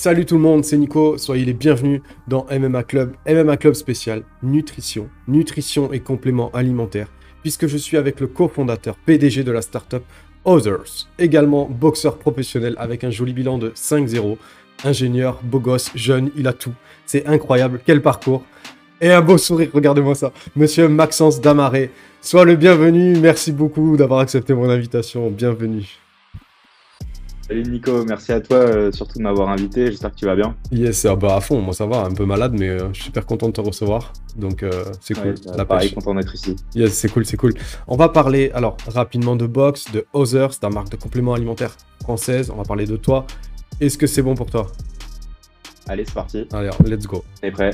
Salut tout le monde, c'est Nico, soyez les bienvenus dans MMA Club, MMA Club spécial nutrition, nutrition et compléments alimentaires, puisque je suis avec le cofondateur PDG de la startup Others, également boxeur professionnel avec un joli bilan de 5-0, ingénieur, beau gosse, jeune, il a tout, c'est incroyable, quel parcours, et un beau sourire, regardez-moi ça, monsieur Maxence Damaré, sois le bienvenu, merci beaucoup d'avoir accepté mon invitation, bienvenue. Salut Nico, merci à toi euh, surtout de m'avoir invité, j'espère que tu vas bien. Yes, ah bah à fond, moi ça va, un peu malade mais euh, je suis super content de te recevoir, donc euh, c'est cool. Ouais, la pareil, content d'être ici. Yes, c'est cool, c'est cool. On va parler alors rapidement de box, de Others, ta marque de compléments alimentaires française, on va parler de toi. Est-ce que c'est bon pour toi? Allez, c'est parti. Allez, let's go. T'es prêt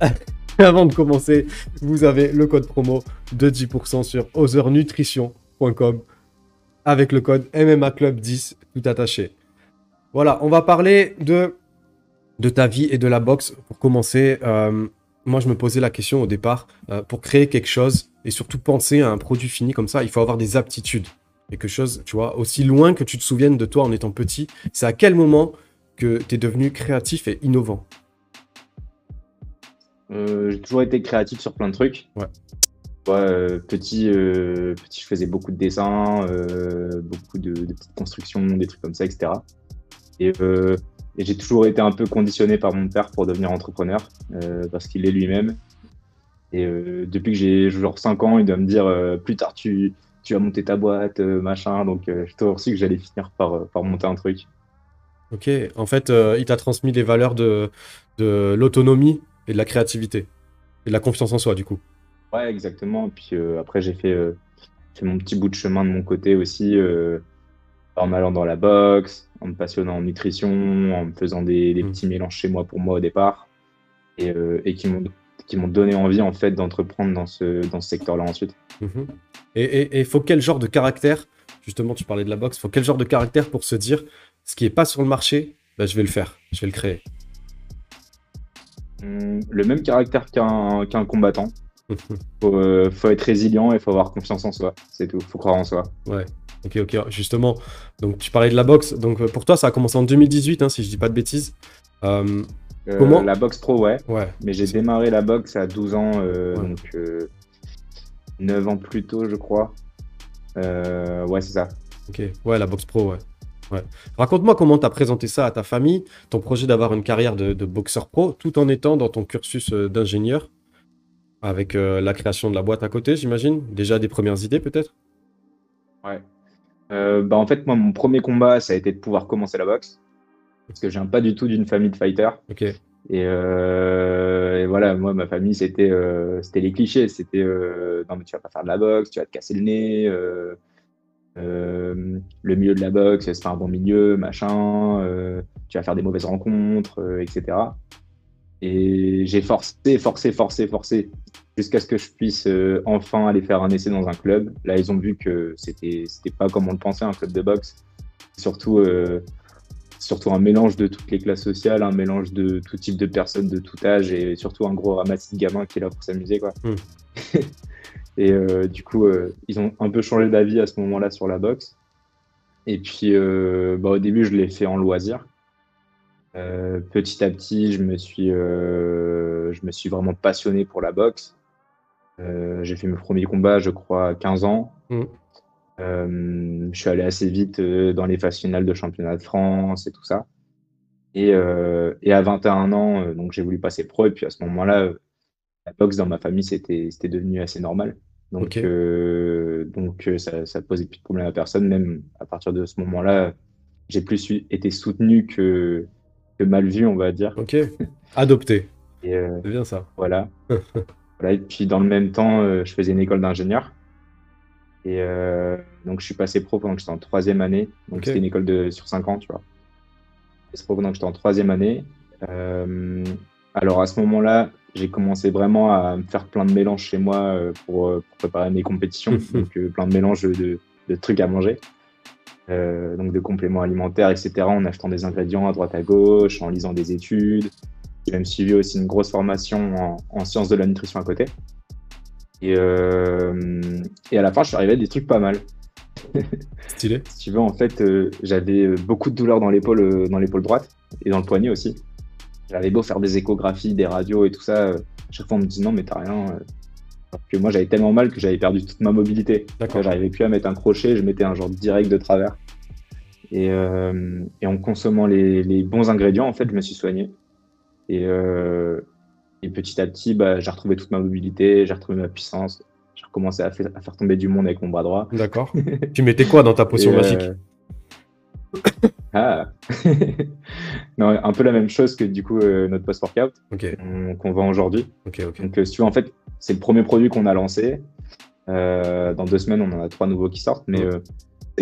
Avant de commencer, vous avez le code promo de 10% sur othernutrition.com avec le code MMA Club 10 tout attaché. Voilà, on va parler de, de ta vie et de la boxe. Pour commencer, euh, moi je me posais la question au départ, euh, pour créer quelque chose et surtout penser à un produit fini comme ça, il faut avoir des aptitudes. Quelque chose, tu vois, aussi loin que tu te souviennes de toi en étant petit. C'est à quel moment que tu es devenu créatif et innovant? Euh, J'ai toujours été créatif sur plein de trucs. Ouais. Euh, petit, euh, petit, je faisais beaucoup de dessins, euh, beaucoup de, petites constructions, des trucs comme ça, etc. Et, j'ai toujours été un peu conditionné par mon père pour devenir entrepreneur, parce qu'il est lui-même. Et depuis que j'ai genre 5 ans, il doit me dire plus tard tu, tu vas monter ta boîte, machin. Donc j'ai toujours su que j'allais finir par, monter un truc. Ok, en fait, il t'a transmis les valeurs de l'autonomie et de la créativité. Et de la confiance en soi, du coup. Ouais, exactement. Puis euh, après, j'ai fait, euh, fait, mon petit bout de chemin de mon côté aussi, euh, en allant dans la boxe, en me passionnant en nutrition, en me faisant des, des mmh. petits mélanges chez moi pour moi au départ, et, et qui m'ont qui m'ont donné envie en fait d'entreprendre dans ce, dans ce secteur-là ensuite. Mmh. Et il faut quel genre de caractère Justement, tu parlais de la boxe. Faut quel genre de caractère pour se dire ce qui est pas sur le marché, bah, je vais le faire, je vais le créer? Mmh, le même caractère qu'un qu'un combattant. faut, euh, faut être résilient et faut avoir confiance en soi. C'est tout. Faut croire en soi. Ouais. Ok, ok. Justement, donc tu parlais de la boxe. Donc euh, pour toi, ça a commencé en 2018, hein, si je dis pas de bêtises. Euh, comment La boxe pro, ouais. Ouais. Mais j'ai démarré la boxe à 12 ans, donc 9 ans plus tôt, je crois. ouais, c'est ça. Ok. Ouais, la boxe pro, ouais. Ouais. Raconte-moi comment tu as présenté ça à ta famille, ton projet d'avoir une carrière de, de, boxeur pro, tout en étant dans ton cursus d'ingénieur avec euh, la création de la boîte à côté, j'imagine. Déjà des premières idées peut-être? Ouais. Euh, bah en fait, moi, mon premier combat, ça a été de pouvoir commencer la boxe. Parce que je viens pas du tout d'une famille de fighters. Ok. Euh, et, voilà, moi, ma famille, c'était c'était les clichés. C'était non, mais tu vas pas faire de la boxe, tu vas te casser le nez. le milieu de la boxe, c'est pas un bon milieu, machin. tu vas faire des mauvaises rencontres, etc. Et j'ai forcé, forcé, forcé, forcé, jusqu'à ce que je puisse euh, enfin aller faire un essai dans un club. Là, ils ont vu que c'était, c'était pas comme on le pensait, un club de boxe. Surtout, euh, surtout un mélange de toutes les classes sociales, un mélange de tout type de personnes, de tout âge, et surtout un gros ramassis de gamins qui est là pour s'amuser, quoi. Hmm. et euh, du coup, ils ont un peu changé d'avis à ce moment-là sur la boxe. Et puis, bah, au début, je l'ai fait en loisir. Euh, petit à petit, je me suis, euh, je me suis vraiment passionné pour la boxe. Euh, j'ai fait mes premiers combats, je crois, à 15 ans. Mm. je suis allé assez vite dans les phases finales de championnat de France et tout ça. Et, et à 21 ans, donc j'ai voulu passer pro. Et puis à ce moment-là, la boxe dans ma famille, c'était devenu assez normal. Donc, donc ça, ça posait plus de problème à personne. Même à partir de ce moment-là, j'ai plus été soutenu que, mal vu, on va dire. Ok. Adopté. Euh, c'est bien ça. Voilà. voilà. Et puis dans le même temps, euh, je faisais une école d'ingénieur. Et euh, donc je suis passé pro pendant que j'étais en troisième année. Donc c'était une école de sur cinq ans, tu vois. C'est pro pendant que j'étais en troisième année. alors à ce moment-là, j'ai commencé vraiment à me faire plein de mélanges chez moi pour, préparer mes compétitions. donc plein de mélanges de, de trucs à manger. Euh, donc de compléments alimentaires, etc., en achetant des ingrédients à droite à gauche, en lisant des études. J'ai même suivi aussi une grosse formation en, sciences de la nutrition à côté. Et, euh, et, à la fin, je suis arrivé à des trucs pas mal. Stylé. Si tu veux, en fait, euh, j'avais beaucoup de douleurs dans l'épaule, dans l'épaule droite et dans le poignet aussi. J'avais beau faire des échographies, des radios et tout ça. euh, chaque fois, on me dit non, mais t'as rien. Que moi, j'avais tellement mal que j'avais perdu toute ma mobilité. D'accord. J'arrivais plus à mettre un crochet, je mettais un genre direct de travers. Et, euh, et en consommant les, les bons ingrédients, en fait, je me suis soigné. Et, euh, et petit à petit, bah, j'ai retrouvé toute ma mobilité, j'ai retrouvé ma puissance. J'ai recommencé à, faire- à faire tomber du monde avec mon bras droit. D'accord. tu mettais quoi dans ta potion Et, magique? euh, Ah Non, un peu la même chose que du coup euh, notre post-workout Ok, qu'on vend aujourd'hui. ok, ok. Donc, euh, si tu veux, en fait, c'est le premier produit qu'on a lancé. Euh, dans deux semaines, on en a trois nouveaux qui sortent, mais euh,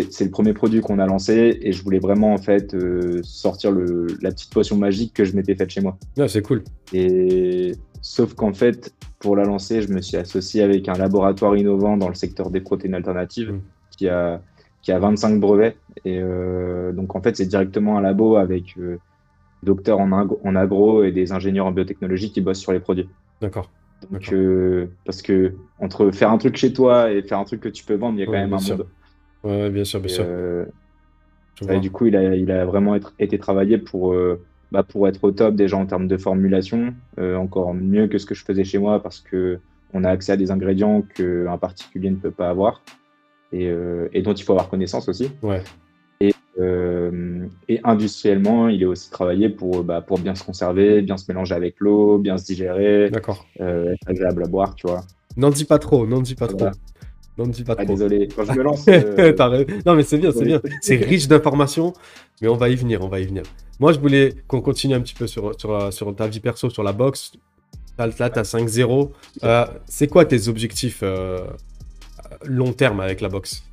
c'est- le premier produit qu'on a lancé et je voulais vraiment en fait sortir le, la petite potion magique que je m'étais faite chez moi. Ouais, c'est cool. Et sauf qu'en fait, pour la lancer, je me suis associé avec un laboratoire innovant dans le secteur des protéines alternatives Mm. qui, a, qui a 25 brevets. Et euh, donc, en fait, c'est directement un labo avec euh, des docteurs en, ag- en agro et des ingénieurs en biotechnologie qui bossent sur les produits. D'accord. Donc, euh, parce que entre faire un truc chez toi et faire un truc que tu peux vendre, il y a quand Ouais, même un sûr. monde. Ouais, bien sûr, bien Et, sûr. euh, et du coup, il a, il a vraiment être- été travaillé pour, bah, pour être au top déjà en termes de formulation, encore mieux que ce que je faisais chez moi parce que on a accès à des ingrédients qu'un particulier ne peut pas avoir et, euh, et dont il faut avoir connaissance aussi. Ouais. Euh, et industriellement, il est aussi travaillé pour, bah, pour bien se conserver, bien se mélanger avec l'eau, bien se digérer, D'accord. euh, être agréable à boire, tu vois. N'en dis pas trop, n'en dis pas trop. N'en dis pas Ah, trop. désolé, quand je me lance. euh. Non, mais c'est bien, c'est bien. C'est riche d'informations, mais on va y venir, on va y venir. Moi, je voulais qu'on continue un petit peu sur, sur, sur ta vie perso, sur la boxe. Là, tu as 5-0. Euh, c'est quoi tes objectifs euh, long terme avec la boxe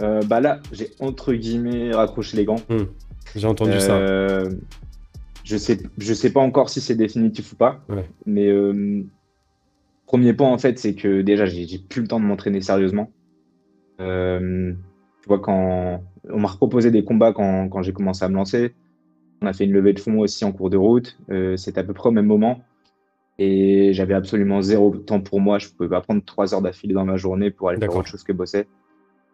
euh, bah là, j'ai entre guillemets raccroché les gants. J'ai entendu ça. Euh, Je sais, je sais pas encore si c'est définitif ou pas, Ouais. mais euh, premier point en fait, c'est que déjà j'ai plus le temps de m'entraîner sérieusement. Tu vois, quand on m'a proposé des combats quand, quand j'ai commencé à me lancer, on a fait une levée de fonds aussi en cours de route. C'était à peu près au même moment. Et j'avais absolument zéro temps pour moi. Je pouvais pas prendre trois heures d'affilée dans ma journée pour aller faire autre chose que bosser.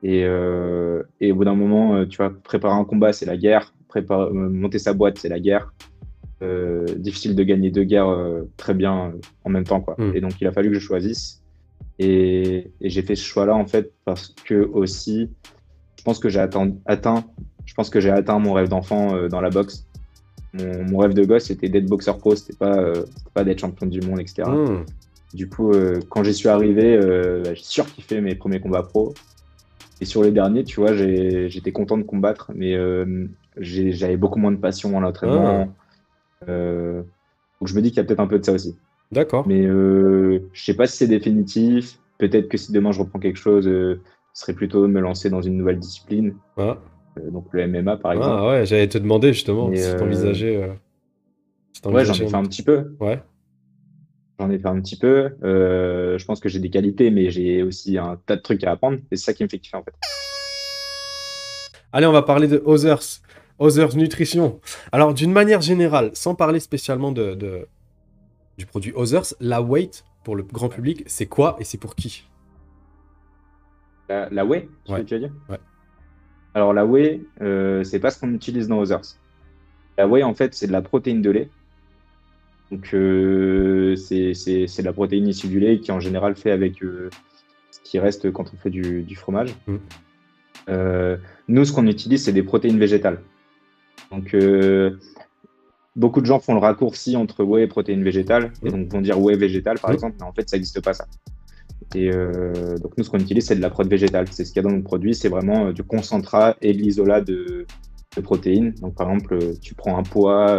Et, euh, et au bout d'un moment, euh, tu vois, préparer un combat, c'est la guerre. Préparer, euh, monter sa boîte, c'est la guerre. Euh, difficile de gagner deux guerres euh, très bien en même temps, quoi. Mm. Et donc, il a fallu que je choisisse. Et, et j'ai fait ce choix-là, en fait, parce que aussi, je pense que j'ai atteint, je pense que j'ai atteint mon rêve d'enfant dans la boxe. Mon, mon rêve de gosse, c'était d'être boxeur pro, c'était pas, euh, pas d'être champion du monde, etc. Hmm. Du coup, euh, quand j'y suis arrivé, euh, bah, j'ai surkiffé mes premiers combats pro. Et sur les derniers, tu vois, j'étais content de combattre, mais j'avais beaucoup moins de passion à l'entraînement. Euh, donc je me dis qu'il y a peut-être un peu de ça aussi. D'accord. Mais je sais pas si c'est définitif. Peut-être que si demain je reprends quelque chose, ce serait plutôt de me lancer dans une nouvelle discipline, Ah, donc le MMA par exemple. Ah ouais, j'allais te demander justement Et, si euh, t'envisageais. euh, si ouais, j'en ai fait un petit peu. Ouais. J'en ai fait un petit peu. Euh, je pense que j'ai des qualités, mais j'ai aussi un tas de trucs à apprendre. Et c'est ça qui me fait kiffer en fait. Allez, on va parler de Others. Others Nutrition. Alors, d'une manière générale, sans parler spécialement de, de- du produit Others, la weight pour le grand public, c'est quoi et c'est pour qui? La, la whey, Ouais. ce que tu veux dire Ouais. Alors la whey, euh, c'est pas ce qu'on utilise dans Others. La whey, en fait, c'est de la protéine de lait. Donc euh, c'est de la protéine issue du lait qui est en général fait avec euh, ce qui reste quand on fait du, du fromage. Mm. Nous, ce qu'on utilise, c'est des protéines végétales. Donc beaucoup de gens font le raccourci entre whey et protéines végétales, et Mm. donc vont dire whey végétal par Mm. exemple, mais en fait, ça n'existe pas ça. Et euh, donc nous, ce qu'on utilise, c'est de la prot végétale. C'est ce qu'il y a dans notre produit, c'est vraiment euh, du concentrat et de l'isolat de, protéines. Donc par exemple, euh, tu prends un pois,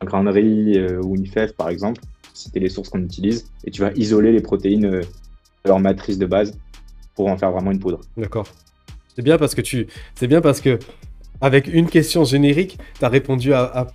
un grain de riz ou une fève par exemple, c'était les sources qu'on utilise, et tu vas isoler les protéines de leur matrice de base pour en faire vraiment une poudre. D'accord. C'est bien parce que tu. C'est bien parce que. Avec une question générique, tu as répondu à,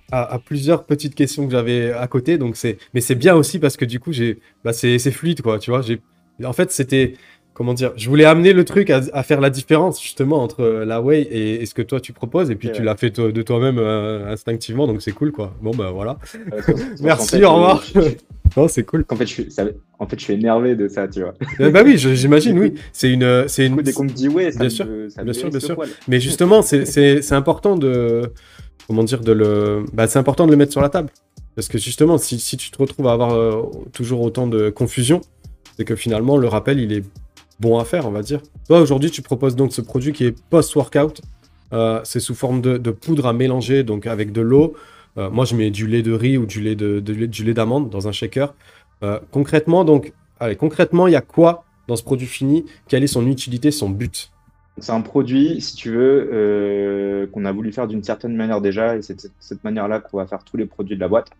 plusieurs petites questions que j'avais à côté. Donc c'est, mais c'est bien aussi parce que du coup, j'ai, bah c'est, c'est fluide, quoi. Tu vois, j'ai, en fait, c'était, comment dire, je voulais amener le truc à, à faire la différence justement entre la whey et, et ce que toi tu proposes. Et puis tu l'as fait de toi-même euh, instinctivement, donc c'est cool, quoi. Bon, bah voilà. Euh, Merci, fait, au revoir. euh, je- je- Non, c'est cool. En fait, je suis, ça- En fait, je suis énervé de ça, tu vois. Euh, bah oui, j'imagine, oui. C'est une, c'est une. Dès qu'on me dit ouais, ça Bien me- sûr, ça bien sûr, bien sûr. poil. Mais justement, c'est- important de, comment dire, de le, bah, c'est important de le mettre sur la table. Parce que justement, si, si tu te retrouves à avoir euh, toujours autant de confusion, c'est que finalement, le rappel, il est bon à faire, on va dire. Toi, aujourd'hui, tu proposes donc ce produit qui est post-workout. Euh, c'est sous forme de, poudre à mélanger, donc avec de l'eau. Euh, moi, je mets du lait de riz ou du lait de, d'amande dans un shaker. Euh, concrètement, donc, allez, concrètement, il y a quoi dans ce produit fini? Quelle est son utilité, son but? C'est un produit, si tu veux, qu'on a voulu faire d'une certaine manière déjà, et c'est de cette, cette manière-là qu'on va faire tous les produits de la boîte.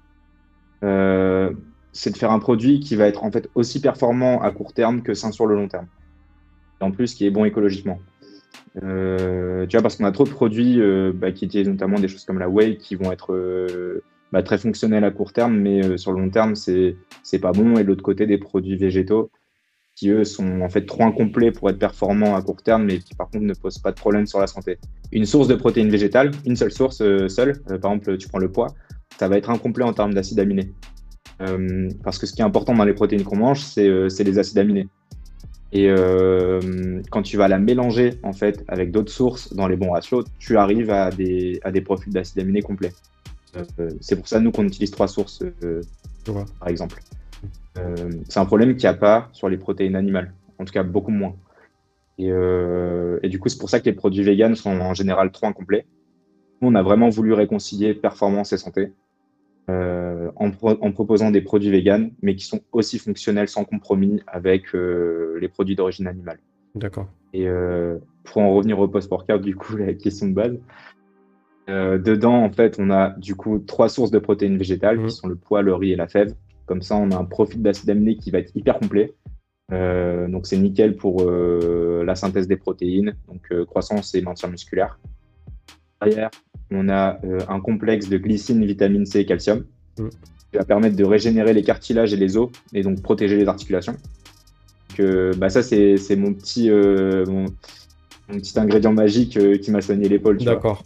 C'est de faire un produit qui va être en fait aussi performant à court terme que sain sur le long terme. Et en plus, qui est bon écologiquement. Euh, tu vois, parce qu'on a trop de produits euh, bah, qui utilisent notamment des choses comme la whey qui vont être euh, bah, très fonctionnels à court terme, mais sur le long terme, c'est pas bon. Et de l'autre côté, des produits végétaux qui eux sont en fait trop incomplets pour être performants à court terme, mais qui par contre ne posent pas de problème sur la santé. Une source de protéines végétales, une seule source seule, par exemple tu prends le poids, ça va être incomplet en termes d'acides aminés. Euh, parce que ce qui est important dans les protéines qu'on mange, c'est euh, les acides aminés. Et euh, quand tu vas la mélanger en fait avec d'autres sources dans les bons ratios, tu arrives à des, à des profils d'acides aminés complets. C'est pour ça nous qu'on utilise trois sources par exemple. C'est un problème qu'il n'y a pas sur les protéines animales, en tout cas beaucoup moins. Et, et du coup, c'est pour ça que les produits véganes sont en général trop incomplets. Nous, on a vraiment voulu réconcilier performance et santé euh, en, pro- en proposant des produits véganes, mais qui sont aussi fonctionnels sans compromis avec euh, les produits d'origine animale. D'accord. Et euh, pour en revenir au post-workout, du coup, la question de base. dedans, en fait, on a du coup trois sources de protéines végétales Mhm. qui sont le pois, le riz et la fève. Comme ça, on a un profil d'acides aminés qui va être hyper complet. Donc, c'est nickel pour la synthèse des protéines, donc croissance et maintien musculaire. Derrière, on a euh, un complexe de glycine, vitamine C et calcium Mhm. qui va permettre de régénérer les cartilages et les os et donc protéger les articulations. Donc, euh, bah ça, c'est c'est mon petit, euh, mon, mon petit ingrédient magique euh, qui m'a soigné l'épaule. D'accord.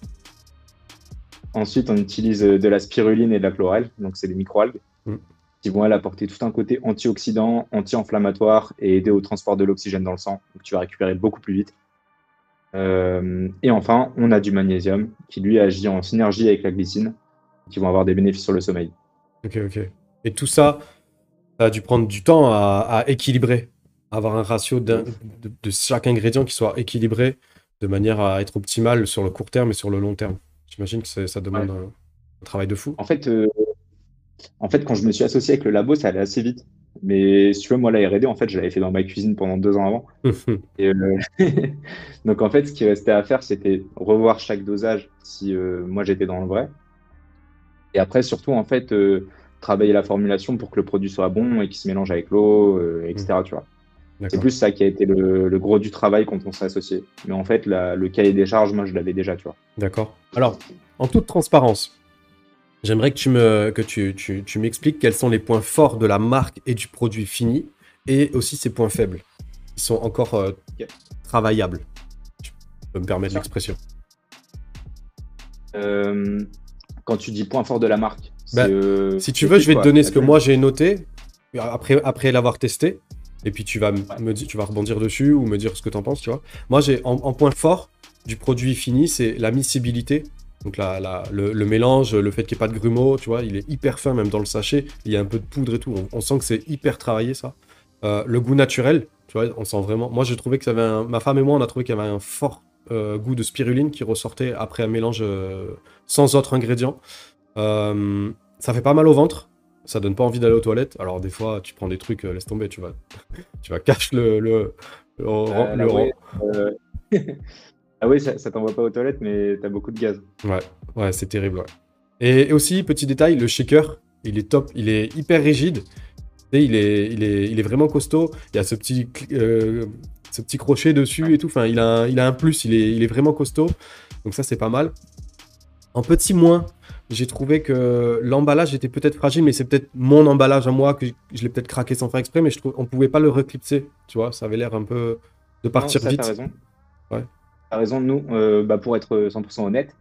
Ensuite, on utilise de la spiruline et de la chlorelle, donc c'est des microalgues, Mm. qui vont elles, apporter tout un côté antioxydant, anti-inflammatoire et aider au transport de l'oxygène dans le sang. Donc tu vas récupérer beaucoup plus vite. Euh, et enfin, on a du magnésium qui lui agit en synergie avec la glycine, qui vont avoir des bénéfices sur le sommeil. Ok, ok. Et tout ça, ça a dû prendre du temps à, à équilibrer, avoir un ratio de, de chaque ingrédient qui soit équilibré de manière à être optimal sur le court terme et sur le long terme. J'imagine que ça demande Ouais. un, un travail de fou. En fait, euh, en fait, quand je me suis associé avec le labo, ça allait assez vite. Mais si tu veux, moi, la R&D, en fait, je l'avais fait dans ma cuisine pendant deux ans avant. Et, euh, Donc en fait, ce qui restait à faire, c'était revoir chaque dosage si euh, moi j'étais dans le vrai. Et après, surtout, en fait, euh, travailler la formulation pour que le produit soit bon et qu'il se mélange avec l'eau, etc. Tu vois. C'est plus ça qui a été le, le gros du travail quand on s'est associé. Mais en fait, la- le cahier des charges, moi, je l'avais déjà, tu vois. D'accord. Alors, en toute transparence, j'aimerais que tu me que tu, tu- tu m'expliques quels sont les points forts de la marque et du produit fini, et aussi ses points faibles, qui sont encore euh, travaillables. Tu peux me permettre l'expression. Euh, quand tu dis point fort de la marque, c'est, euh, Si tu veux, je vais te donner ce que moi j'ai noté après, après l'avoir testé. Et puis tu vas, me tu vas rebondir dessus ou me dire ce que tu en penses, tu vois. Moi, j'ai en, en point fort du produit fini, c'est la miscibilité. Donc la, la- le, le mélange, le fait qu'il n'y ait pas de grumeaux, tu vois, il est hyper fin même dans le sachet. Il y a un peu de poudre et tout. On, on sent que c'est hyper travaillé ça. Euh, le goût naturel, tu vois, on sent vraiment. Moi, j'ai trouvé que ça avait un... ma femme et moi, on a trouvé qu'il y avait un fort euh, goût de spiruline qui ressortait après un mélange euh, sans autres ingrédients. Ça fait pas mal au ventre. Ça donne pas envie d'aller aux toilettes. Alors des fois, tu prends des trucs, laisse tomber, tu vas, tu vas cacher le, le, le, le ah oui, ça, ça t'envoie pas aux toilettes, mais t'as beaucoup de gaz. Ouais, ouais, c'est terrible. ouais. Et, et aussi, petit détail, le shaker, il est top, il est hyper rigide. Il est, il, est, il est vraiment costaud. Il y a ce petit, euh, ce petit crochet dessus et tout. Enfin, il a un, il a un plus, il est, il est vraiment costaud. Donc ça, c'est pas mal. En petit moins, j'ai trouvé que l'emballage était peut-être fragile, mais c'est peut-être mon emballage à moi, que je, l'ai peut-être craqué sans faire exprès, mais je trouve on pouvait pas le reclipser. Tu vois, ça avait l'air un peu de partir Non, ça, vite. Raison. Ouais. Raison. Nous, euh, bah, pour être 100% honnête,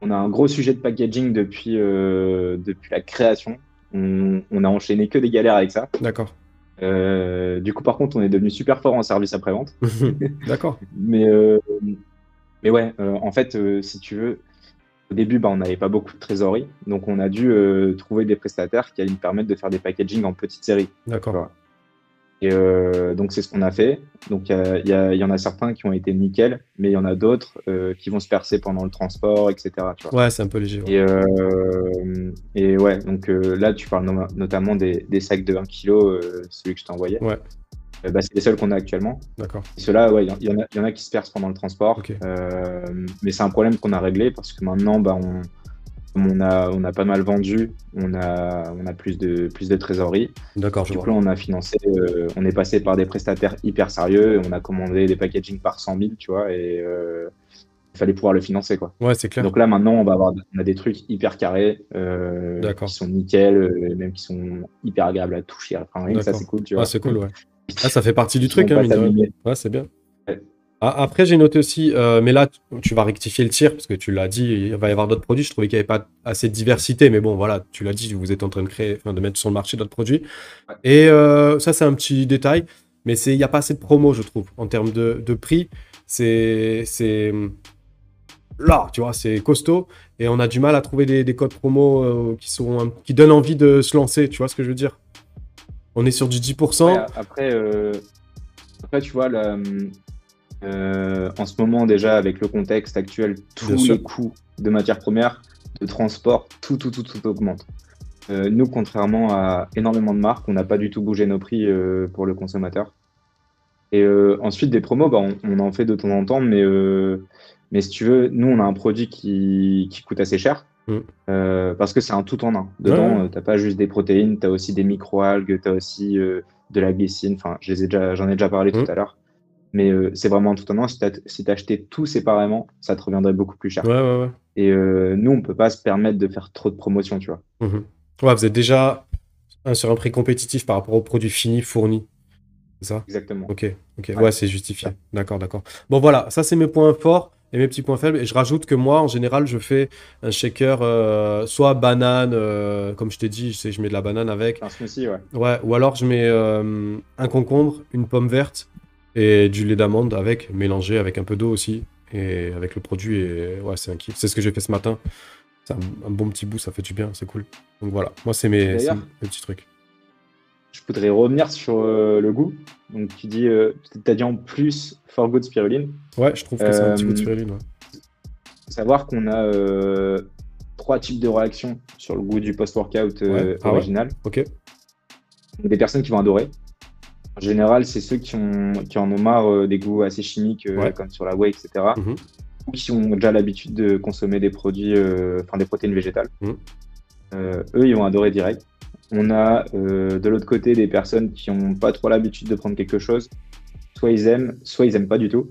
on a un gros sujet de packaging depuis, euh, depuis la création. On, on a enchaîné que des galères avec ça. D'accord. Euh, du coup, par contre, on est devenu super fort en service après-vente. D'accord. mais, mais ouais, en fait, si tu veux, au début, bah, on n'avait pas beaucoup de trésorerie. Donc, on a dû trouver des prestataires qui allaient nous permettre de faire des packaging en petite série. D'accord. Et euh, donc, c'est ce qu'on a fait. Donc, il y, en a certains qui ont été nickel, mais il y en a d'autres euh, qui vont se percer pendant le transport, etc. Tu vois. Ouais, c'est un peu léger. ouais. Et, euh, et ouais, donc là, tu parles no- notamment des, des sacs de 1 kg, celui que je t'ai envoyé. Ouais. Bah, c'est les seuls qu'on a actuellement. D'accord. Ceux-là, ouais, il y, en- il y en a- qui se percent pendant le transport. Ok. Euh, mais c'est un problème qu'on a réglé parce que maintenant, bah, on, on, a, on a pas mal vendu, on a, on a plus, de, plus de trésorerie. D'accord, je Du vois. coup, là, on a financé, euh, on est passé par des prestataires hyper sérieux et on a commandé des packaging par 100 000, tu vois, et euh, il fallait pouvoir le financer, quoi. Ouais, c'est clair. Donc là, maintenant, on va avoir, on a des trucs hyper carrés, euh, qui sont nickel, euh, même qui sont hyper agréables à toucher. Enfin, ça, c'est cool, tu Ah, vois. c'est cool, ouais. Ah, ça fait partie du truc, hein. Ouais, c'est bien. Après, j'ai noté aussi, euh, mais là, tu, vas rectifier le tir, parce que tu l'as dit, il va y avoir d'autres produits. Je trouvais qu'il n'y avait pas assez de diversité, mais bon, voilà, tu l'as dit, vous êtes en train de créer, enfin, de mettre sur le marché d'autres produits. Et euh, ça, c'est un petit détail, mais il n'y a pas assez de promo, je trouve, en termes de, de prix. C'est. Là, tu vois, c'est costaud, et on a du mal à trouver des, des codes promo euh, qui, sont qui donnent envie de se lancer, tu vois ce que je veux dire? On est sur du 10%. Ouais, après, après, tu vois, là, euh, en ce moment, déjà, avec le contexte actuel, tous les coûts de matières premières, de transport, tout, tout, tout, tout augmente. Euh, nous, contrairement à énormément de marques, on n'a pas du tout bougé nos prix euh, pour le consommateur. Et ensuite, des promos, bah, on, on en fait de temps en temps, mais, mais si tu veux, nous, on a un produit qui, qui coûte assez cher. Mm. parce que c'est un tout en un. Dedans, t'as pas juste des protéines, tu as aussi des microalgues, tu as aussi de la glycine. Enfin, je les ai j'en ai déjà parlé Mm. tout à l'heure. Mais euh, c'est vraiment tout un. Si tu si achetais tout séparément, ça te reviendrait beaucoup plus cher. Ouais, ouais, ouais. Et euh, nous, on peut pas se permettre de faire trop de promotions, tu vois. Mhm. Ouais, vous êtes déjà sur un prix compétitif par rapport aux produits finis fournis. C'est ça? Exactement. Ok, ok. Ouais. Ouais, c'est justifié. D'accord, d'accord. Bon, voilà, ça c'est mes points forts et mes petits points faibles. Et je rajoute que moi, en général, je fais un shaker euh, soit banane, euh, comme je t'ai dit, je, sais, je mets de la banane avec. Un smoothie, ouais. Ouais, ou alors je mets euh, un concombre, une pomme verte et du lait d'amande avec, mélangé avec un peu d'eau aussi. Et avec le produit, et ouais, c'est un kiff. C'est ce que j'ai fait ce matin. C'est un, un bon petit bout, ça fait du bien, c'est cool. Donc voilà, moi c'est mes, petits trucs. Je voudrais revenir sur euh, le goût. Donc, tu dis, euh, as dit en plus For Good Spiruline. Ouais, je trouve que c'est un petit Euh, coup de spiruline. Ouais. Faut savoir qu'on a euh, trois types de réactions sur le goût du post-workout euh, Ouais. Ah ouais original. Ok, Donc, des personnes qui vont adorer. En général, c'est ceux qui, ont, qui en ont marre euh, des goûts assez chimiques, euh, Ouais. comme sur la whey, etc. Mhm. Ou qui ont déjà l'habitude de consommer des produits, euh, enfin des protéines végétales. Mhm. Eux, ils vont adorer direct. On a de l'autre côté des personnes qui n'ont pas trop l'habitude de prendre quelque chose. Soit ils aiment, soit ils aiment pas du tout.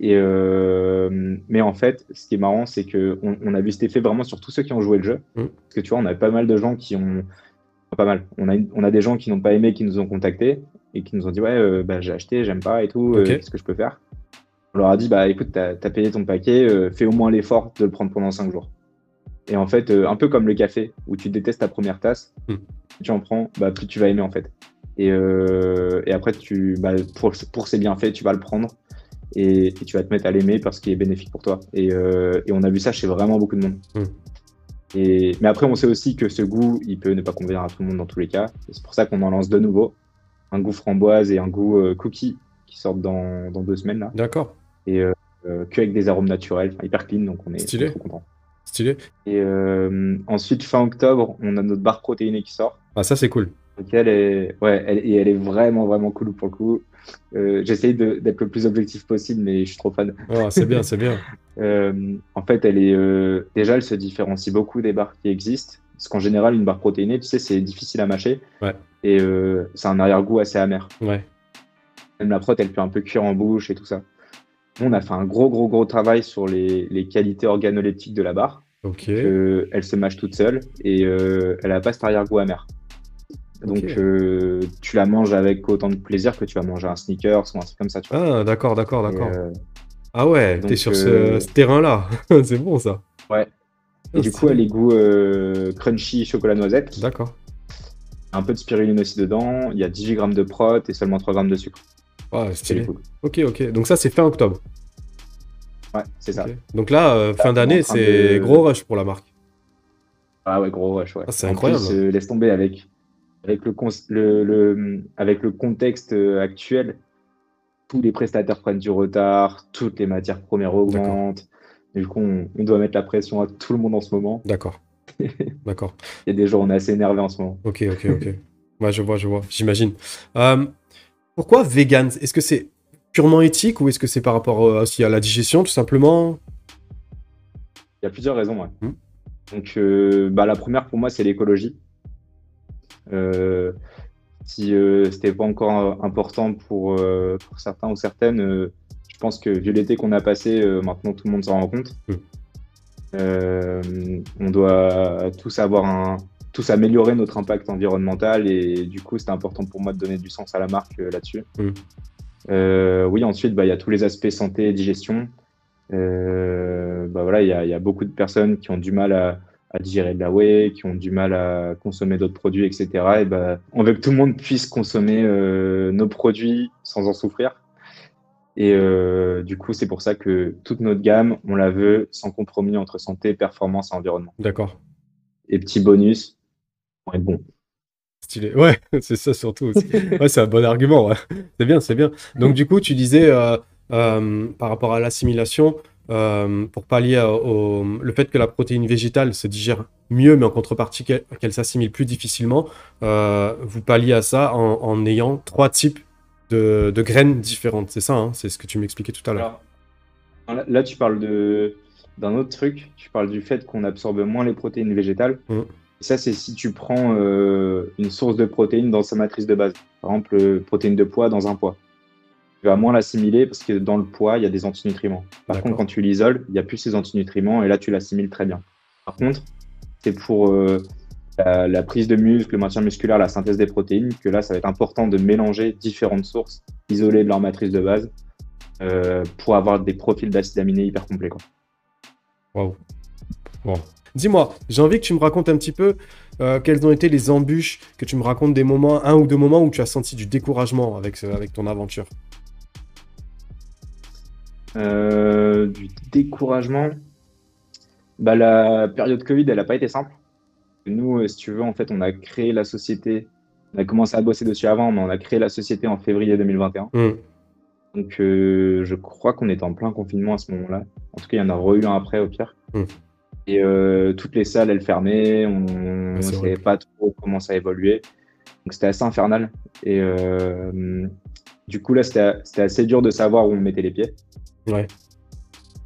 Et euh, mais en fait, ce qui est marrant, c'est que on, on a vu cet effet vraiment sur tous ceux qui ont joué le jeu. Mhm. Parce que tu vois, on a pas mal de gens qui ont pas mal. On a, on a des gens qui n'ont pas aimé, qui nous ont contactés et qui nous ont dit ouais, euh, bah, j'ai acheté, j'aime pas et tout. euh. Qu'est-ce que je peux faire? On leur a dit bah écoute, t'as as payé ton paquet, euh, fais au moins l'effort de le prendre pendant 5 jours. Et en fait, un peu comme le café, où tu détestes ta première tasse, plus tu en prends, bah, plus tu vas aimer en fait. Et, euh, et après, tu, bah, pour, pour ses bienfaits, tu vas le prendre et, et tu vas te mettre à l'aimer parce qu'il est bénéfique pour toi. Et, euh, et on a vu ça chez vraiment beaucoup de monde. Hmm. Et, mais après, on sait aussi que ce goût, il peut ne pas convenir à tout le monde dans tous les cas. C'est pour ça qu'on en lance deux nouveaux. Un goût framboise et un goût euh, cookie qui sortent dans, dans deux semaines là. d'accord, Et euh, euh, que avec des arômes naturels, enfin, hyper clean, donc on est, Stylé. trop content. stylé. Et ensuite, fin octobre, on a notre barre protéinée qui sort. Ah, ça c'est cool. Donc elle est, ouais, elle, et elle est vraiment, vraiment cool pour le coup. Euh, J'essaye d'être le plus objectif possible, mais je suis trop fan. Ah, c'est bien, c'est bien. Euh, en fait, elle est, euh, déjà, elle se différencie beaucoup des barres qui existent. Parce qu'en général, une barre protéinée, tu sais, c'est difficile à mâcher. Ouais. Et euh, c'est un arrière-goût assez amer. Ouais, Même la prot, elle peut un peu cuire en bouche et tout ça. On a fait un gros, gros, gros travail sur les, les qualités organoleptiques de la barre. ok. que elle se mâche toute seule et euh, elle a pas cet arrière-goût amer. Donc euh, tu la manges avec autant de plaisir que tu vas manger un sneakers ou un truc comme ça. Tu vois. Ah, d'accord, d'accord, d'accord. euh, Ah ouais, t'es sur ce, ce terrain-là. c'est bon ça. Ouais. Et du coup, elle est goût euh, crunchy chocolat noisette. D'accord. Un peu de spiruline aussi dedans. Il y a 18 grammes de prot et seulement 3 grammes de sucre. Ouais, stylé. Ok, ok. Donc ça, c'est fin octobre. Ouais, c'est ça. Donc là, euh, fin d'année, c'est gros rush pour la marque. Ah ouais, gros rush, ouais. Ah, c'est incroyable. Plus, euh, laisse tomber avec, avec, le, le, avec le contexte actuel. Tous les prestataires prennent du retard, toutes les matières premières augmentent. Du coup, on, doit mettre la pression à tout le monde en ce moment. D'accord. D'accord. Il y a des jours, on est assez énervé en ce moment. Ok, ok, ok. ouais, je vois, je vois, j'imagine. pourquoi vegan Est-ce que c'est purement éthique ou est-ce que c'est par rapport euh, à la digestion, tout simplement? Il y a plusieurs raisons. Ouais. Hmm. Donc, euh, bah, la première pour moi, c'est l'écologie. Euh, si c'était pas encore important pour, certains ou certaines, je pense que vu l'été qu'on a passé, maintenant tout le monde s'en rend compte. Hmm. on doit tous avoir un, tous améliorer notre impact environnemental et du coup, c'était important pour moi de donner du sens à la marque là-dessus. Hmm. Euh, oui, ensuite, bah, il y a tous les aspects santé et digestion. Euh, bah, voilà, il y, a beaucoup de personnes qui ont du mal à, digérer de la whey, qui ont du mal à consommer d'autres produits, etc. Et bah, on veut que tout le monde puisse consommer euh, nos produits sans en souffrir. Et du coup, c'est pour ça que toute notre gamme, on la veut sans compromis entre santé, performance et environnement. D'accord. Et petit bonus, on est bon. Stylé. Ouais, c'est ça surtout aussi. Ouais, c'est un bon argument. C'est bien, c'est bien. Donc, du coup, tu disais euh, euh, par rapport à l'assimilation, euh, pour pallier au, le fait que la protéine végétale se digère mieux, mais en contrepartie qu'elle s'assimile plus difficilement, vous palliez à ça en, ayant trois types de, graines différentes. C'est ça, hein c'est ce que tu m'expliquais tout à l'heure. Là, tu parles d'un autre truc. Tu parles du fait qu'on absorbe moins les protéines végétales. Mmh ça, c'est si tu prends euh, une source de protéines dans sa matrice de base. Par exemple, euh, protéine de poids dans un poids. Tu vas moins l'assimiler parce que dans le poids, il y a des antinutriments. Par contre, quand tu l'isoles, il n'y a plus ces antinutriments et là, tu l'assimiles très bien. Par contre, c'est pour euh, la, prise de muscle, le maintien musculaire, la synthèse des protéines, que là, ça va être important de mélanger différentes sources isolées de leur matrice de base pour avoir des profils d'acides aminés hyper complets. Waouh. Wow. Dis-moi, j'ai envie que tu me racontes un petit peu euh, quelles ont été les embûches, que tu me racontes des moments, un ou deux moments où tu as senti du découragement avec, avec ton aventure? Euh, du découragement bah, La période Covid, elle n'a pas été simple. Nous, euh, si tu veux, en fait, on a créé la société. On a commencé à bosser dessus avant, mais on a créé la société en février 2021. Mmh. Donc, je crois qu'on était en plein confinement à ce moment-là. En tout cas, il y en a eu un après, au pire. Mmh. Et euh, toutes les salles, elles fermaient. On ne savait pas trop comment ça évoluait. Donc c'était assez infernal. Et euh, du coup, là, c'était assez dur de savoir où on mettait les pieds. Ouais.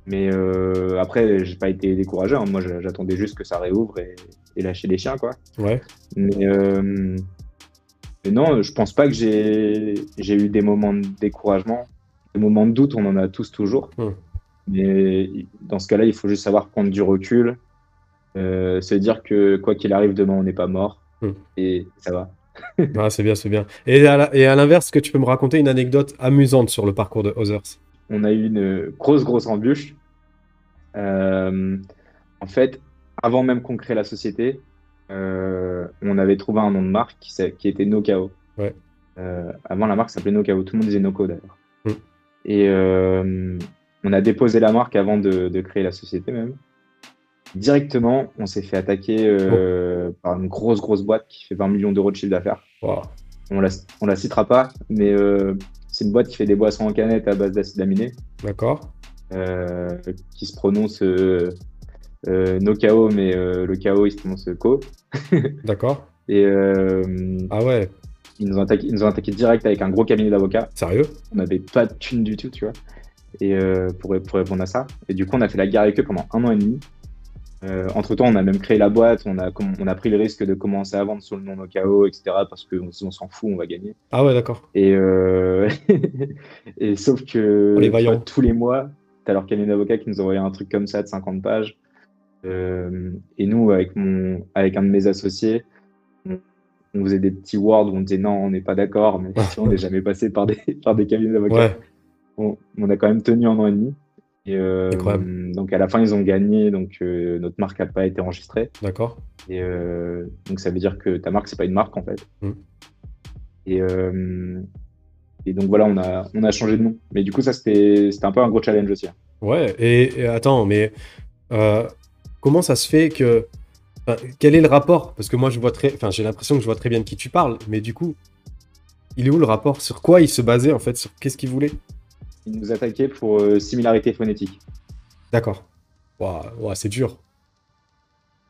Mais euh, après, j'ai pas été découragé. Hein. Moi, j'attendais juste que ça réouvre et, lâcher les chiens, quoi. Ouais. Mais, euh, non, je pense pas que j'ai eu des moments de découragement. Des moments de doute, on en a tous toujours. Hum. Mais dans ce cas-là, il faut juste savoir prendre du recul, euh, se dire que quoi qu'il arrive demain, on n'est pas mort hmm. et ça va. ah, c'est bien, c'est bien. Et à l'inverse, est-ce que tu peux me raconter une anecdote amusante sur le parcours de Others? On a eu une grosse, grosse embûche. Euh, en fait, avant même qu'on crée la société, euh, on avait trouvé un nom de marque qui, qui était NoKao. Ouais. avant, la marque s'appelait NoKao. Tout le monde disait Noco d'ailleurs. Hmm. Et on a déposé la marque avant de, créer la société même. Directement, on s'est fait attaquer euh, par une grosse, grosse boîte qui fait 20 millions d'euros de chiffre d'affaires. On la, on la citera pas, mais euh, c'est une boîte qui fait des boissons en canette à base d'acide aminé. D'accord. Euh, qui se prononce no KO, mais le KO il se prononce Co. D'accord. Et ah ouais. Ils nous, ont attaqué, ils nous ont attaqué direct avec un gros cabinet d'avocats. Sérieux? On n'avait pas de thune du tout, tu vois et, euh, pour, pour, répondre à ça. Et du coup, on a fait la guerre avec eux pendant un an et demi. Euh, entre temps, on a même créé la boîte, on a, on a pris le risque de commencer à vendre sous le nom Nokao, etc. Parce qu'on on, s'en fout, on va gagner. Ah ouais, d'accord. Et, euh... et sauf que tous les mois, tu as leur cabinet d'avocats qui nous envoyait un truc comme ça de 50 pages. Euh, et nous, avec, mon, avec un de mes associés, on, faisait des petits words où on disait non, on n'est pas d'accord, mais on n'est jamais passé par des, par des cabinets d'avocats. Ouais on, a quand même tenu un an et demi. Et, euh, donc à la fin, ils ont gagné, donc euh, notre marque n'a pas été enregistrée. D'accord. Et euh, donc ça veut dire que ta marque, c'est pas une marque en fait. Mm. Et, et donc voilà, on a, on a changé de nom. Mais du coup, ça, c'était un peu un gros challenge aussi. hein. Ouais, et, et attends, mais comment ça se fait que. enfin, quel est le rapport? Parce que moi, je vois très. Enfin, j'ai l'impression que je vois très bien de qui tu parles, mais du coup, il est où le rapport? Sur quoi il se basait en fait? Sur qu'est-ce qu'il voulait? Ils nous attaquaient pour euh, similarité phonétique. D'accord. Ouah, c'est dur.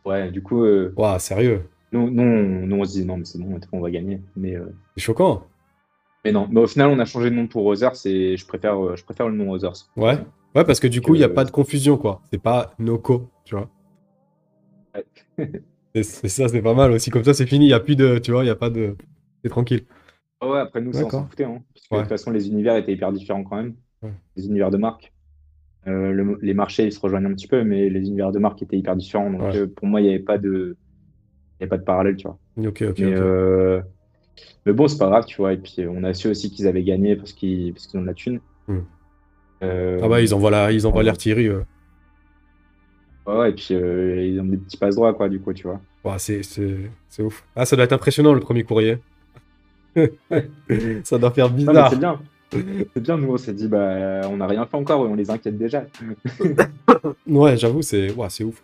Ouais, du coup, euh, Ouah, sérieux? nous, nous, on, nous, on se dit non, mais c'est bon, on va gagner. Mais, euh, C'est choquant. mais non, mais au final, on a changé de nom pour Others et je préfère, euh, je préfère le nom Others. Ouais. Ouais, parce que du coup, il n'y a pas de confusion, quoi. C'est pas Noco, tu vois. Ouais. C'est ça, c'est pas mal aussi. Comme ça, c'est fini. Il n'y a plus de. Tu vois, il n'y a pas de. C'est tranquille. Ah ouais, après nous, ça, on s'en foutait, hein, parce que Ouais. de toute façon, les univers étaient hyper différents quand même. Ouais. Les univers de marque. Euh, le- les marchés, ils se rejoignent un petit peu, mais les univers de marque étaient hyper différents. Donc Ouais. euh, pour moi, il n'y avait pas de, il y avait pas de parallèle, tu vois. Ok, ok, mais, euh, mais bon, c'est pas grave, tu vois. Et puis, on a su aussi qu'ils avaient gagné parce qu'ils ont de la thune. Hmm. Euh, Ah bah, ils envoient la- ils envoient l'artillerie. Ouais, ouais, et puis euh, ils ont des petits passe droits, quoi, du coup, tu vois. Ouah, c'est c'est- c'est ouf. Ah, ça doit être impressionnant, le premier courrier. ça doit faire bizarre. c'est bien. C'est bien, nous, on s'est dit, bah, on n'a rien fait encore, on les inquiète déjà. Ouais, j'avoue, c'est ouf.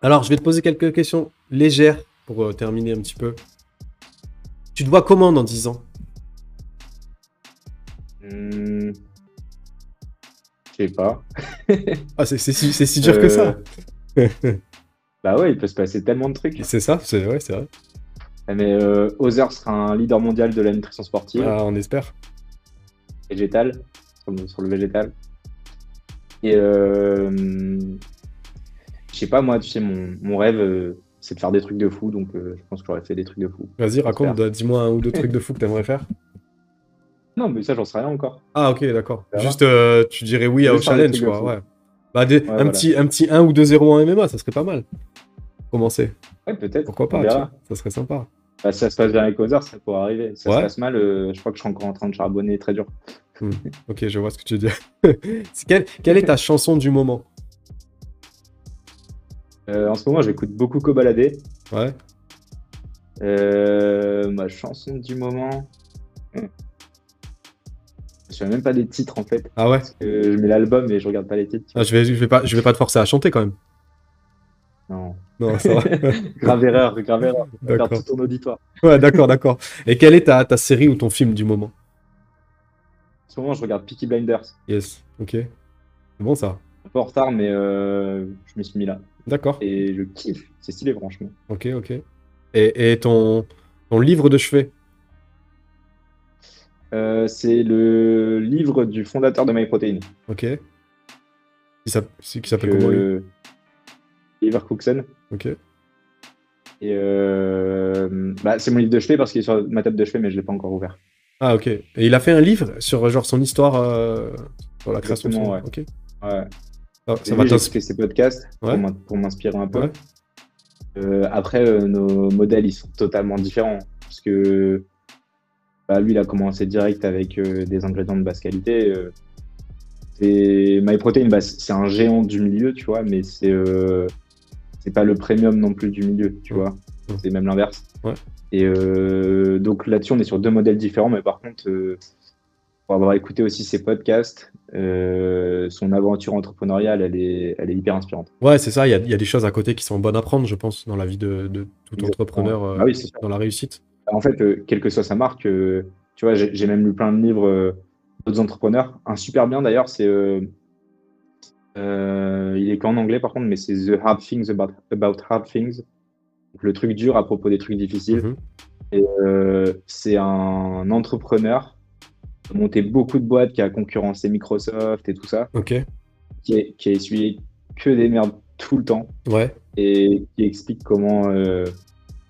Alors, je vais te poser quelques questions légères pour euh, terminer un petit peu. Tu te vois comment dans 10 ans? Hmm. Je sais pas. Ah, c'est c'est si, c'est si dur que ça. Bah ouais, il peut se passer tellement de trucs. C'est ça, c'est ouais, c'est vrai. Mais euh, Other sera un leader mondial de la nutrition sportive, Ah, on espère. végétale, sur le, végétal. Et euh, je sais pas, moi, tu sais, mon, mon rêve, euh, c'est de faire des trucs de fou, donc euh, je pense que j'aurais fait des trucs de fou. Vas-y, raconte, euh, dis-moi un ou deux trucs de fou que t'aimerais faire. Non, mais ça, j'en sais rien encore. Ah, ok, d'accord. Juste, euh, tu dirais oui au challenge, quoi. Ouais. Bah, des- un, voilà. petit, un petit 1 ou 2-0 en MMA, ça serait pas mal. Commencer. Ouais, peut-être. Pourquoi pas, vois, ça serait sympa. Bah, si ça se passe bien avec Other, ça pourrait arriver. Si ça Ouais. se passe mal, euh, je crois que je suis encore en train de charbonner très dur. Ok, je vois ce que tu. C'est quelle, quelle est ta chanson du moment? Euh, en ce moment, j'écoute beaucoup Cobaladé. Ouais. Euh, ma chanson du moment. Je même pas des titres en fait. Ah ouais Euh, je mets l'album et je regarde pas les titres. ah, je, vais, je, vais pas, je vais pas te forcer à chanter quand même. Non. Non, ça va. grave erreur, grave erreur. Perdre tout ton auditoire. Ouais, d'accord, d'accord. Et quelle est ta, ta série ou ton film du moment? En ce moment, je regarde Peaky Blinders. Yes, ok. C'est bon ça. Un peu en retard, mais euh, je me suis mis là. D'accord. Et je kiffe. C'est stylé, franchement. Ok, ok. Et, et ton, ton livre de chevet? Euh, c'est le livre du fondateur de MyProtein. Ok. Qui s'appelle comment lui? Oliver Cookson. Ok. Et euh, bah, c'est mon livre de chevet parce qu'il est sur ma table de chevet, mais je l'ai pas encore ouvert. Ah, ok. Et il a fait un livre sur genre son histoire, euh, sur la création de son... Exactement, Ok. Ouais. Ça, Et ça va écouté ses podcasts pour Ouais. pour m'inspirer un peu. Ouais. Euh, après, nos modèles, ils sont totalement différents. Parce que bah, lui, il a commencé direct avec euh, des ingrédients de basse qualité. euh. MyProtein, bah, c'est un géant du milieu, tu vois, mais c'est euh, c'est pas le premium non plus du milieu, tu vois. C'est même l'inverse. Ouais. Et donc là-dessus, on est sur deux modèles différents, mais par contre, pour avoir écouté aussi ses podcasts, son aventure entrepreneuriale, elle est, elle est hyper inspirante. Ouais, c'est ça. Il y a, il y a des choses à côté qui sont bonnes à prendre, je pense, dans la vie de, de tout Exactement. entrepreneur Ah oui, dans la réussite. En fait, euh, quelle que soit sa marque, euh, tu vois, j'ai même lu plein de livres euh, d'autres entrepreneurs. Un super bien d'ailleurs, c'est. il est qu'en anglais par contre, mais c'est The Hard Things About, about Hard Things. Donc, le truc dur à propos des trucs difficiles. Mhm. C'est un entrepreneur qui a monté beaucoup de boîtes, qui a concurrencé Microsoft et tout ça, Ok. qui a, qui a essuyé que des merdes tout le temps Ouais. et qui explique comment, euh,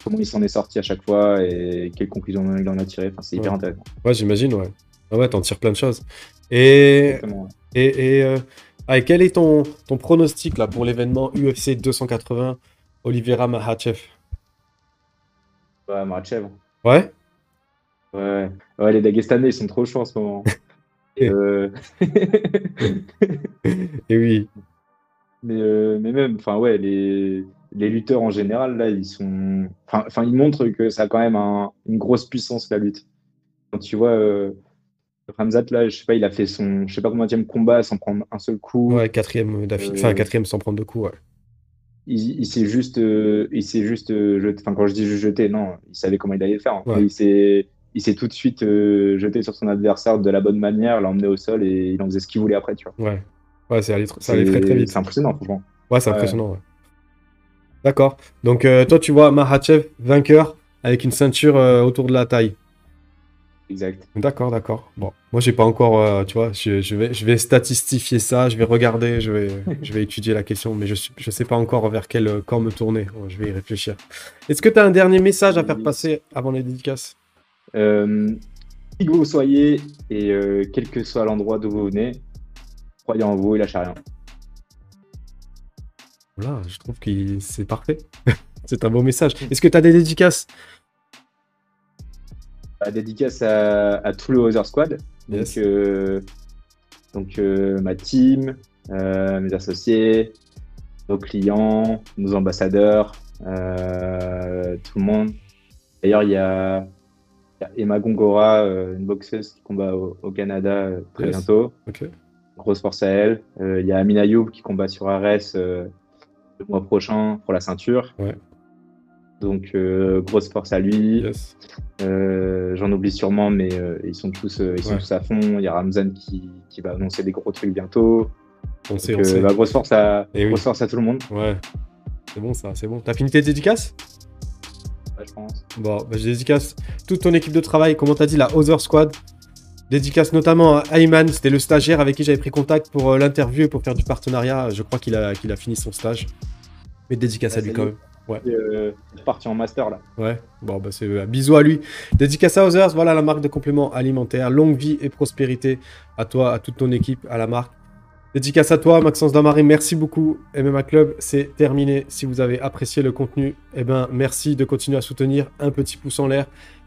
comment il s'en est sorti à chaque fois et quelles conclusions il en a tiré. Enfin, c'est hyper Ouais. intéressant. Ouais, j'imagine, ouais. Ah ouais, t'en tires plein de choses. Et, ouais. et, et, euh, ah, quel est ton, ton pronostic là, pour l'événement UFC 280 Oliveira Mahachev? Ouais, Makhachev. Ouais Ouais. ouais, les Dagestanais, ils sont trop chauds en ce moment. Euh, Et oui. mais, euh, mais même, enfin ouais, les, les lutteurs en général, là, ils sont. Enfin, ils montrent que ça a quand même un- une grosse puissance, la lutte. Quand tu vois, euh, Ramzat, là, je sais pas, il a fait son, je sais pas combien de combat sans prendre un seul coup. Ouais, quatrième d'affilée. Euh, Enfin, quatrième sans prendre de coups, ouais. Il, il s'est juste, euh, il s'est juste euh, jeté. Enfin, quand je dis juste jeté, non, il savait comment il allait faire. Ouais. Il s'est, il s'est tout de suite jeté sur son adversaire de la bonne manière, l'a emmené au sol et il en faisait ce qu'il voulait après, tu vois. Ouais. Ouais, c'est allé, tr- ça allait très très vite. C'est impressionnant, franchement. Ouais, c'est impressionnant. ouais. D'accord. Donc, euh, toi, tu vois Mahachev vainqueur avec une ceinture euh, autour de la taille. Exact. D'accord, d'accord. Bon, moi, j'ai pas encore, euh, tu vois, je, je vais, je vais statistifier ça, je vais regarder, je vais, je vais étudier la question, mais je, je sais pas encore vers quel camp me tourner. Je vais y réfléchir. Est-ce que tu as un dernier message à faire passer avant les dédicaces? Qui que vous soyez et quel que soit l'endroit d'où vous venez, croyez en vous et lâchez rien. Voilà, je trouve que c'est parfait. c'est un beau message. Est-ce que tu as des dédicaces? La dédicace à, à tout le Other Squad. Donc, euh, donc euh, ma team, euh, mes associés, nos clients, nos ambassadeurs, tout le monde. D'ailleurs, il y a, Emma Gongora, euh, une boxeuse qui combat au, au Canada euh, très Yes. bientôt. Ok. Grosse force à elle. Euh, Il y a Amin Ayoub qui combat sur Ares le mois prochain pour la ceinture. Ouais. Donc, euh, grosse force à lui. Yes. Euh, J'en oublie sûrement, mais euh, ils sont tous, ils sont Ouais. tous à fond. Il y a Ramzan qui, qui va annoncer des gros trucs bientôt. On sait, Donc, on sait. bah, grosse force à, Eh oui. grosse force à tout le monde, Ouais. C'est bon ça, c'est bon. T'as fini tes dédicaces? Ouais, je pense. Bon, bah, je dédicace toute ton équipe de travail, comme on t'a dit, la Other Squad? Dédicace notamment à Ayman, c'était le stagiaire avec qui j'avais pris contact pour euh, l'interview et pour faire du partenariat. Je crois qu'il a, qu'il a fini son stage. Mais dédicace à Ouais, lui quand même. Et, euh, il est parti en master là. Ouais, bon, bah, c'est euh, bisous à lui. Dédicace à Others, voilà la marque de compléments alimentaires. Longue vie et prospérité à toi, à toute ton équipe, à la marque. Dédicace à toi, Maxence Damary, merci beaucoup. MMA Club, c'est terminé. Si vous avez apprécié le contenu, eh ben, merci de continuer à soutenir. Un petit pouce en l'air,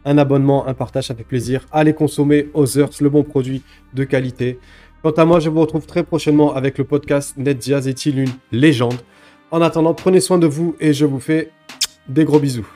un abonnement, un partage, ça fait plaisir. Allez consommer Others, le bon produit de qualité. Quant à moi, je vous retrouve très prochainement avec le podcast Net Diaz est-il une légende En attendant, prenez soin de vous et je vous fais des gros bisous.